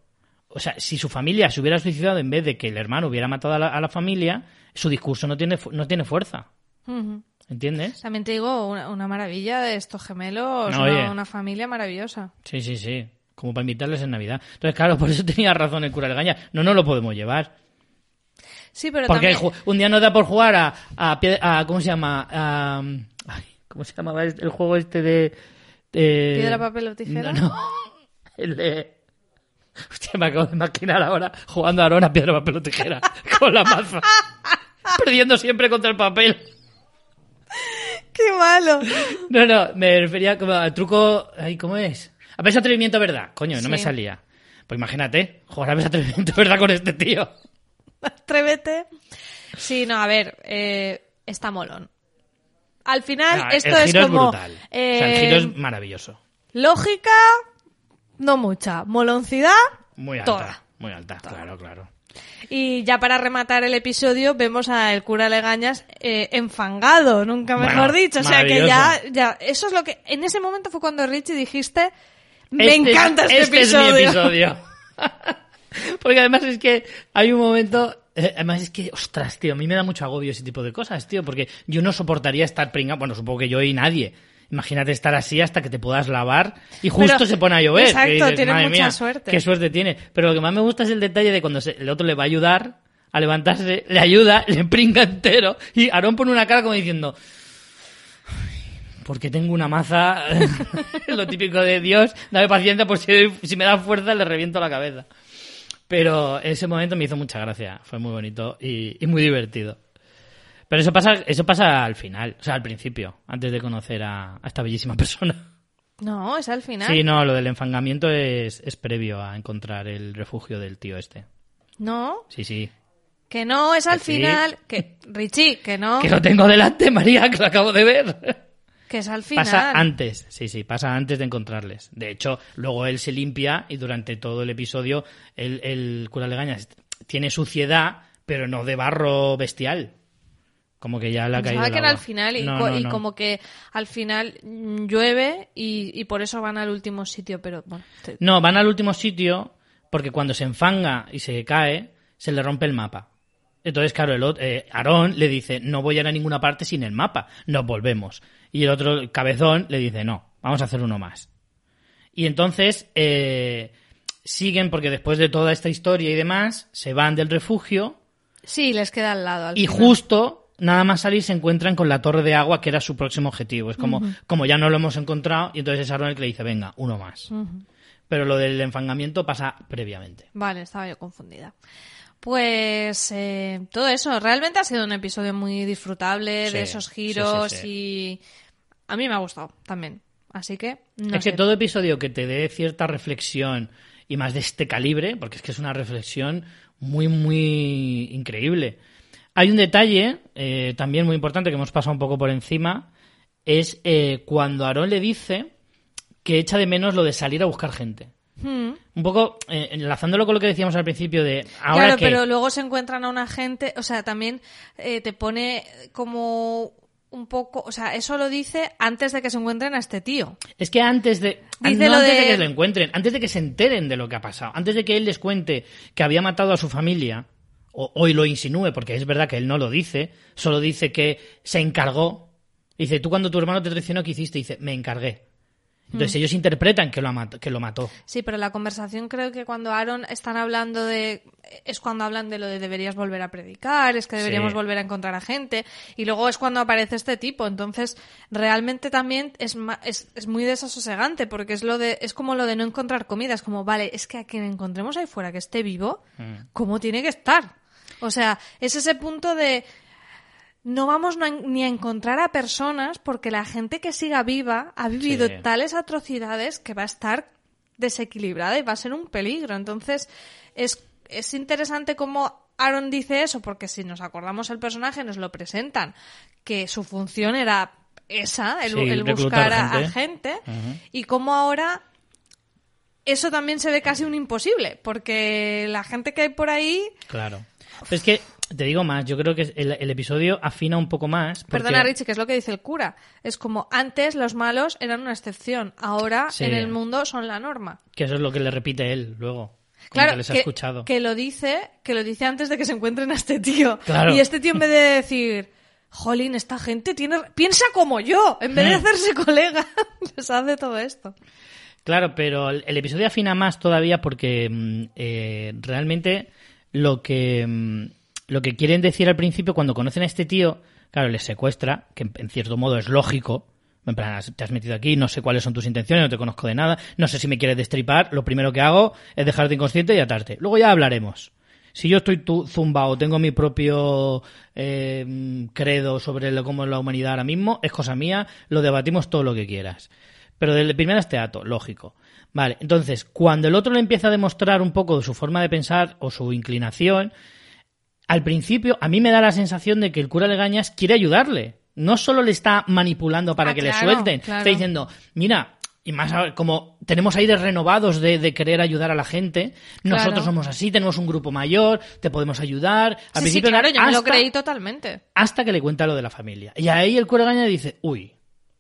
o sea, si su familia se hubiera suicidado en vez de que el hermano hubiera matado a la, a la familia, su discurso no tiene, no tiene fuerza. Ujú. ¿Entiendes? También te digo, una, una maravilla de estos gemelos, No, una, familia maravillosa. Sí, sí, sí. Como para invitarles en Navidad. Entonces, claro, por eso tenía razón el cura Legaña. No, no lo podemos llevar. Sí, pero Porque también... un día nos da por jugar a, a, ¿cómo se llama? A, ay, ¿Cómo se llamaba el juego este de... de- ¿Piedra, papel o tijera? No, no. El de... Hostia, me acabo de imaginar ahora jugando a Arona piedra, papel o tijera con la maza. Perdiendo siempre contra el papel. ¡Qué malo! No, no, me refería como al truco... Ay, ¿Cómo es? A ver, atrevimiento, ¿verdad? Coño, no me salía. Pues imagínate, jugar a ver atrevimiento, ¿verdad? Con este tío. Atrévete. Sí, no, a ver, eh, está molón. Al final, Ah, esto el es como... es brutal. O sea, el eh, giro es maravilloso. Lógica, no mucha. Moloncidad, Muy alta. toda. Muy alta, claro, claro. Y ya para rematar el episodio vemos al cura Legañas eh, enfangado, nunca Bueno, mejor dicho. O sea que ya, ya, eso es lo que... En ese momento fue cuando Richie dijiste, me Este es- encanta este, este episodio. es mi episodio. Porque además es que hay un momento... eh, Además es que, ostras, tío, a mí me da mucho agobio ese tipo de cosas, tío, porque yo no soportaría estar pringado, bueno, supongo que yo y nadie, Imagínate estar así hasta que te puedas lavar y justo se pone a llover. exacto, dices, tiene "Madre mucha mía, suerte". Qué suerte tiene. Pero lo que más me gusta es el detalle de cuando se- el otro le va a ayudar a levantarse, le ayuda, le pringa entero y Aarón pone una cara como diciendo "Ay, porque tengo una maza, lo típico de Dios, dame paciencia por si, si me da fuerza le reviento la cabeza. Pero ese momento me hizo mucha gracia, fue muy bonito y, y muy divertido. Pero eso pasa, eso pasa al final, o sea, al principio, antes de conocer a, a esta bellísima persona. No, es al final. Sí, no, lo del enfangamiento es, es previo a encontrar el refugio del tío este. No, Sí, sí. que no, es al Que sí. final. Que, Richie, que no, Que lo tengo delante, María, que lo acabo de ver. que es al final. Pasa antes, sí, sí, pasa antes de encontrarles. De hecho, luego él se limpia y durante todo el episodio el, el cura Legañas tiene suciedad, pero no de barro bestial. Como que ya le ha caído que era al final y, No, co- no, y no. como que al final mm, llueve y, y por eso van al último sitio, pero bueno. te- No, van al último sitio porque cuando se enfanga y se cae, se le rompe el mapa. Entonces, claro, el ot- eh, Aarón le dice, no voy a ir a ninguna parte sin el mapa, nos volvemos. Y el otro, el cabezón, le dice, no, vamos a hacer uno más. Y entonces eh, siguen, porque después de toda esta historia y demás, se van del refugio Sí, les queda al lado. al y final. justo, nada más salir, se encuentran con la torre de agua, que era su próximo objetivo. Es como, como ya no lo hemos encontrado, y entonces es Aarón el que le dice, venga, uno más. Pero lo del enfangamiento pasa previamente. Vale, estaba yo confundida. Pues eh, todo eso, realmente ha sido un episodio muy disfrutable Sí, de esos giros sí, sí. y a mí me ha gustado también. Así que no es sé. que todo episodio que te dé cierta reflexión y más de este calibre, porque es que es una reflexión muy, muy increíble. Hay un detalle eh, también muy importante que hemos pasado un poco por encima, es eh, cuando Aarón le dice que echa de menos lo de salir a buscar gente. Hmm. Un poco eh, enlazándolo con lo que decíamos al principio de ahora claro, que pero luego se encuentran a una gente, o sea, también eh, te pone como un poco, o sea, eso lo dice antes de que se encuentren a este tío. Es que antes de. Dice no lo antes de- de... que lo encuentren, antes de que se enteren de lo que ha pasado, antes de que él les cuente que había matado a su familia, o, o y lo insinúe, porque es verdad que él no lo dice, solo dice que se encargó. Dice, tú cuando tu hermano te traicionó, ¿qué hiciste? Dice, me encargué. Entonces Hmm. ellos interpretan que lo, que lo mató. Sí, pero la conversación creo que cuando Aaron están hablando de es cuando hablan de lo de deberías volver a predicar, es que deberíamos Sí. volver a encontrar a gente y luego es cuando aparece este tipo, entonces realmente también es, ma- es, es muy desasosegante porque es lo de es como lo de no encontrar comida, es como vale, es que a quien encontremos ahí fuera que esté vivo, Mm. ¿cómo tiene que estar? O sea, es ese punto de no vamos ni a encontrar a personas porque la gente que siga viva ha vivido Sí. tales atrocidades que va a estar desequilibrada y va a ser un peligro. Entonces, es, es interesante cómo Aaron dice eso, porque si nos acordamos el personaje, nos lo presentan, que su función era esa, el, Sí, el reclutar buscar a, a gente. y cómo ahora eso también se ve casi un imposible, porque la gente que hay por ahí Claro. Pero es que, te digo más, yo creo que el, el episodio afina un poco más. porque- Perdona, Richie, que es lo que dice el cura. Es como antes los malos eran una excepción, ahora Sí. en el mundo son la norma. Que eso es lo que le repite él luego. Como Claro, que les ha que, escuchado. que lo dice, que lo dice antes de que se encuentren a este tío. Claro. Y este tío en vez de decir, jolín, esta gente tiene, piensa como yo, en vez de Mm. hacerse colega, les hace todo esto. Claro, pero el, el episodio afina más todavía porque mm, eh, realmente lo que, mm, lo que quieren decir al principio cuando conocen a este tío, claro, les secuestra, que en, cierto modo es lógico. En plan, has- te has metido aquí, no sé cuáles son tus intenciones, no te conozco de nada, no sé si me quieres destripar, lo primero que hago es dejarte inconsciente y atarte. Luego ya hablaremos. Si yo estoy tu, zumbao, tengo mi propio eh, mm, credo sobre cómo es la humanidad ahora mismo, es cosa mía, lo debatimos todo lo que quieras. Pero del primero es teatro, lógico. Vale, entonces, cuando el otro le empieza a demostrar un poco de su forma de pensar o su inclinación, al principio a mí me da la sensación de que el cura Legañas quiere ayudarle. No solo le está manipulando para Ah, que claro, le suelten, claro. está diciendo, mira, y más como tenemos aires renovados de, de querer ayudar a la gente, nosotros Claro. somos así, tenemos un grupo mayor, te podemos ayudar. Al Sí, sí, principio claro, yo me lo hasta- creí totalmente. hasta que le cuenta lo de la familia. Y ahí el cura Legañas dice, uy,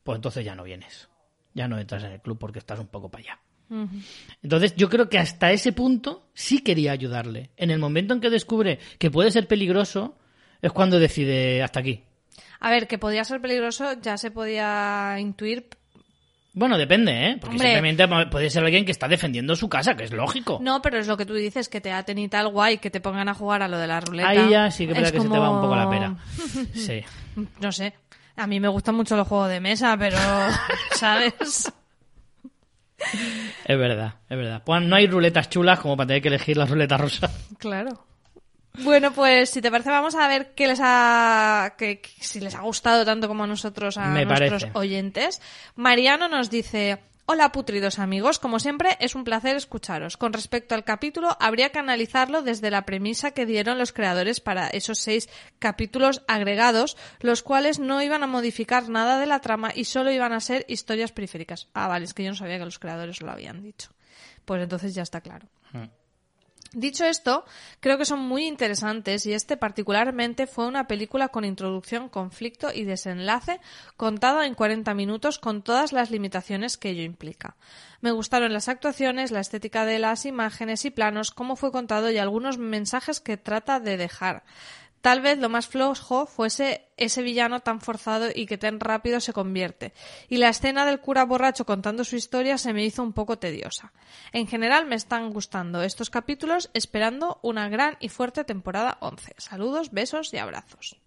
pues entonces ya no vienes. Ya no entras en el club porque estás un poco para allá. Entonces yo creo que hasta ese punto sí quería ayudarle. En el momento en que descubre que puede ser peligroso, es cuando decide hasta aquí. A ver, que podía ser peligroso ya se podía intuir. Bueno, depende, ¿eh? Porque Hombre. simplemente puede ser alguien que está defendiendo su casa, que es lógico. No, pero es lo que tú dices, que te aten y tal guay, que te pongan a jugar a lo de la ruleta. Ahí ya sí que es que se te va un poco la pera. Sí. No sé. A mí me gustan mucho los juegos de mesa, pero, ¿sabes? Es verdad, es verdad. Pues no hay ruletas chulas como para tener que elegir la ruleta rusa. Claro. Bueno, pues si te parece, vamos a ver qué les ha, que, si les ha gustado tanto como a nosotros, a Me nuestros parece. oyentes. Mariano nos dice, hola putridos amigos, como siempre es un placer escucharos. Con respecto al capítulo, habría que analizarlo desde la premisa que dieron los creadores para esos seis capítulos agregados, los cuales no iban a modificar nada de la trama y solo iban a ser historias periféricas. Ah, vale, es que yo no sabía que los creadores lo habían dicho. Pues entonces ya está claro. Dicho esto, creo que son muy interesantes y este particularmente fue una película con introducción, conflicto y desenlace contada en 40 minutos con todas las limitaciones que ello implica. Me gustaron las actuaciones, la estética de las imágenes y planos, cómo fue contado y algunos mensajes que trata de dejar. Tal vez lo más flojo fuese ese villano tan forzado y que tan rápido se convierte. Y la escena del cura borracho contando su historia se me hizo un poco tediosa. En general me están gustando estos capítulos, esperando una gran y fuerte temporada 11. Saludos, besos y abrazos.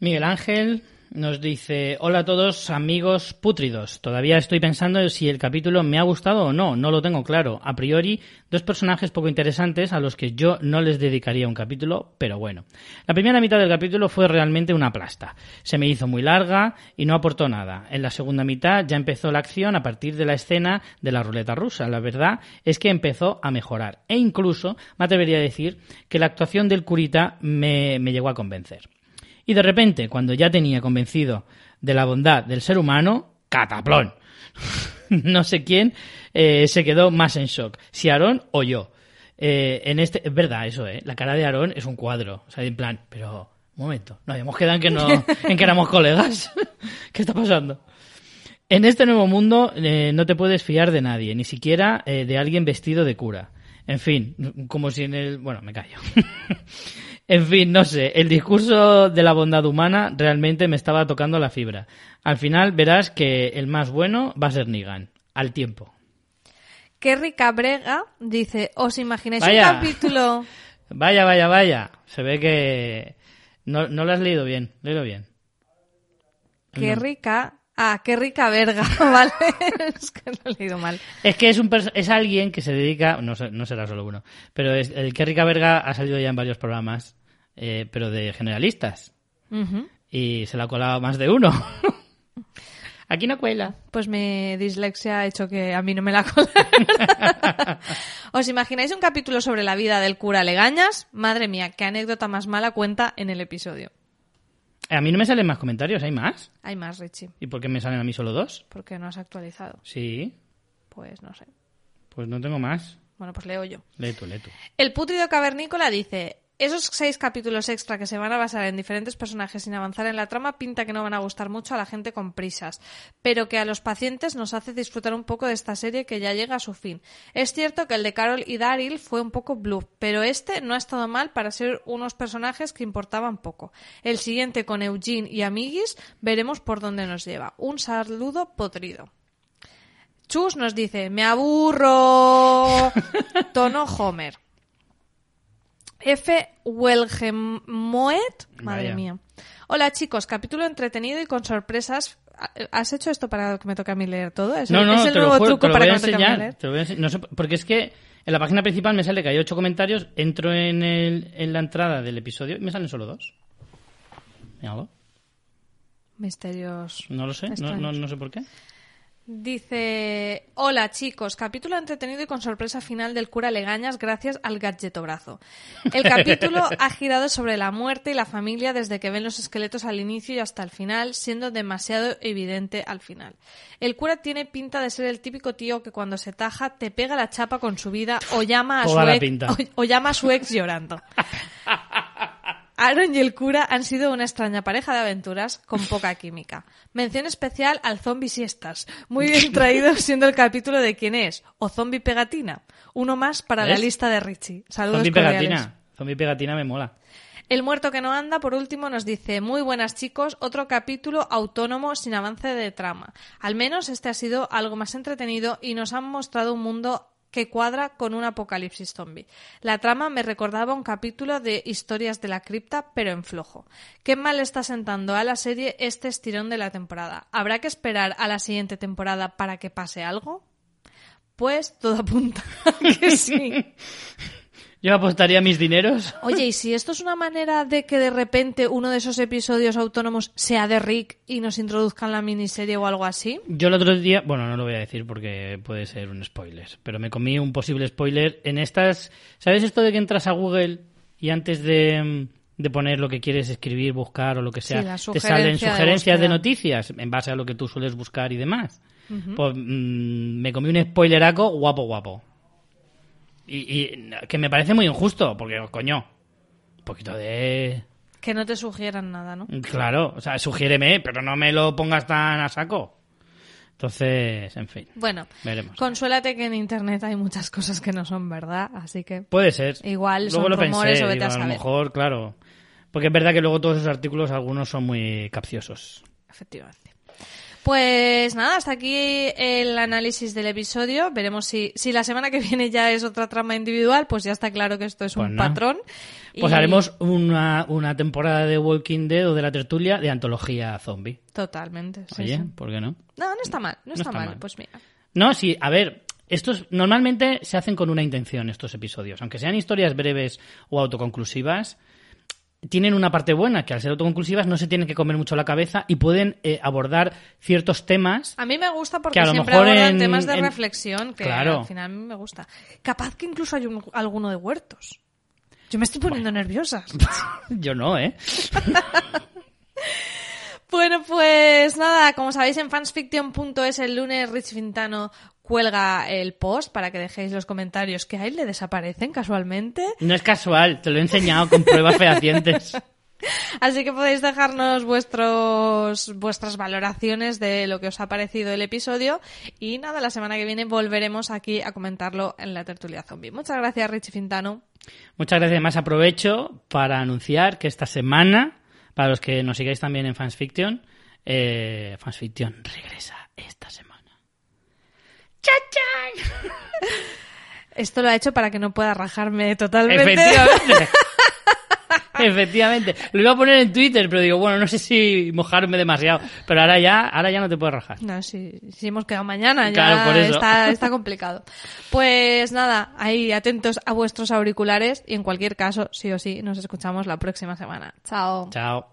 Miguel Ángel nos dice, hola a todos amigos pútridos. Todavía estoy pensando si el capítulo me ha gustado o no, no lo tengo claro. A priori, dos personajes poco interesantes a los que yo no les dedicaría un capítulo, pero bueno. La primera mitad del capítulo fue realmente una plasta. Se me hizo muy larga y no aportó nada. En la segunda mitad ya empezó la acción a partir de la escena de la ruleta rusa. La verdad es que empezó a mejorar. E incluso me atrevería a decir que la actuación del curita me, me llegó a convencer. Y de repente, cuando ya tenía convencido de la bondad del ser humano, cataplón. no sé quién eh, se quedó más en shock, si Aarón o yo. Eh, en este, es verdad eso, ¿eh? La cara de Aarón es un cuadro. O sea, en plan, pero, un momento, nos habíamos quedado en que, no, en que éramos colegas. ¿Qué está pasando? En este nuevo mundo eh, no te puedes fiar de nadie, ni siquiera eh, de alguien vestido de cura. En fin, como si en el... Bueno, me callo. en fin, no sé, el discurso de la bondad humana realmente me estaba tocando la fibra. Al final verás que el más bueno va a ser Negan, al tiempo. Kerry Cabrega dice, ¿os imagináis Vaya. un capítulo? Vaya, vaya, vaya. Se ve que no, no lo has leído bien, léelo bien. Qué rica. Ah, qué rica verga, ¿vale? es que lo he leído mal. Es que es un es alguien que se dedica, no, no será solo uno, pero es, el que Rica Verga ha salido ya en varios programas, eh, pero de generalistas. Y se la ha colado más de uno. Aquí no cuela. Pues mi dislexia ha hecho que a mí no me la cola. ¿Os imagináis un capítulo sobre la vida del cura Legañas? Madre mía, qué anécdota más mala cuenta en el episodio. A mí no me salen más comentarios, ¿hay más? Hay más, Richie. ¿Y por qué me salen a mí solo dos? ¿Por qué no has actualizado? Sí, Pues no sé. pues no tengo más. Bueno, pues leo yo. Lee tú, lee tú. El putrido cavernícola dice: Esos seis capítulos extra que se van a basar en diferentes personajes sin avanzar en la trama pinta que no van a gustar mucho a la gente con prisas, pero que a los pacientes nos hace disfrutar un poco de esta serie que ya llega a su fin. Es cierto que el de Carol y Daryl fue un poco bluff, pero este no ha estado mal para ser unos personajes que importaban poco. El siguiente con Eugene y Amiguis veremos por dónde nos lleva. Un saludo podrido. Chus nos dice, me aburro. Tono Homer. F. Welgemoet. Madre Vaya. mía. Hola chicos, capítulo entretenido y con sorpresas. ¿Has hecho esto para que me toque a mí leer todo? ¿Es, No, no, es el te lo nuevo juro, truco te lo para voy que me toque a mí enseñar. leer? te lo voy a ense- no sé, porque es que en la página principal me sale que hay ocho comentarios, entro en, el, en la entrada del episodio y me salen solo dos. Míralo. Misterios. No lo sé, no, extraños. no, no sé por qué. Dice, hola chicos, capítulo entretenido y con sorpresa final del cura Legañas gracias al gadgetobrazo. El capítulo ha girado sobre la muerte y la familia desde que ven los esqueletos al inicio y hasta el final, siendo demasiado evidente al final. El cura tiene pinta de ser el típico tío que cuando se taja te pega la chapa con su vida o llama a, Toda su ex, o llama a su ex llorando. Aaron y el cura han sido una extraña pareja de aventuras con poca química. Mención especial al zombie siestas. Muy bien traído siendo el capítulo de quién es. O zombie pegatina. Uno más para la lista de Richie. Saludos Zombie pegatina. Zombie pegatina me mola. El muerto que no anda, por último, nos dice, muy buenas chicos, otro capítulo autónomo sin avance de trama. Al menos este ha sido algo más entretenido y nos han mostrado un mundo que cuadra con un apocalipsis zombie. La trama me recordaba un capítulo de Historias de la cripta, pero en flojo. Qué mal está sentando a la serie este estirón de la temporada. ¿Habrá que esperar a la siguiente temporada para que pase algo? Pues todo apunta a que sí. Yo apostaría mis dineros. Oye, ¿y si esto es una manera de que de repente uno de esos episodios autónomos sea de Rick y nos introduzcan la miniserie o algo así? Yo el otro día, bueno, no lo voy a decir porque puede ser un spoiler, pero me comí un posible spoiler en estas... ¿Sabes esto de que entras a Google y antes de, de poner lo que quieres escribir, buscar o lo que sea, te salen sugerencias de, noticias en base a lo que tú sueles buscar y demás? Pues mm, me comí un spoileraco guapo, guapo. Y, y que me parece muy injusto, porque, coño, un poquito de... Que no te sugieran nada, ¿no? Claro, o sea, sugiéreme, pero no me lo pongas tan a saco. Entonces, en fin, Bueno, veremos. consuélate que en internet hay muchas cosas que no son verdad, así que Puede ser. Igual luego son lo rumores pensé, o vete digo, a a lo mejor, claro. Porque es verdad que luego todos esos artículos, algunos son muy capciosos. efectivamente. Pues nada, hasta aquí el análisis del episodio. Veremos si, si la semana que viene ya es otra trama individual, pues ya está claro que esto es Pues un patrón. Pues Y- haremos una, una temporada de Walking Dead o de la tertulia de antología zombie. Totalmente. sí, Oye, sí. ¿por qué no? No, no está mal, no, está, está mal. mal. Pues mira. No, sí, a ver, estos normalmente se hacen con una intención estos episodios, aunque sean historias breves o autoconclusivas. Tienen una parte buena, que al ser autoconclusivas no se tienen que comer mucho la cabeza y pueden eh, abordar ciertos temas. A mí me gusta porque Que a lo siempre mejor abordan en- temas de en- reflexión que Claro. al final a mí me gusta. Capaz que incluso hay un- alguno de huertos. Yo me estoy poniendo nerviosa. Yo no, ¿eh? Bueno, pues nada, como sabéis en fansfiction.es el lunes Rich Fintano cuelga el post para que dejéis los comentarios que a él le desaparecen casualmente. No es casual, te lo he enseñado con pruebas fehacientes. Así que podéis dejarnos vuestros, vuestras valoraciones de lo que os ha parecido el episodio. Y nada, la semana que viene volveremos aquí a comentarlo en la tertulia zombie. Muchas gracias, Richie Fintano. Muchas gracias. Más aprovecho para anunciar que esta semana, para los que nos sigáis también en Fansfiction, eh, Fansfiction regresa esta semana. ¡Chachán! Esto lo ha hecho para que no pueda rajarme totalmente. Efectivamente. Efectivamente. Lo iba a poner en Twitter, pero digo, bueno, no sé si mojarme demasiado. Pero ahora ya, ahora ya no te puedes rajar. No, si, si hemos quedado mañana, ya Claro, por eso. Está, está complicado. Pues nada, ahí atentos a vuestros auriculares y en cualquier caso, sí o sí, nos escuchamos la próxima semana. Chao. Chao.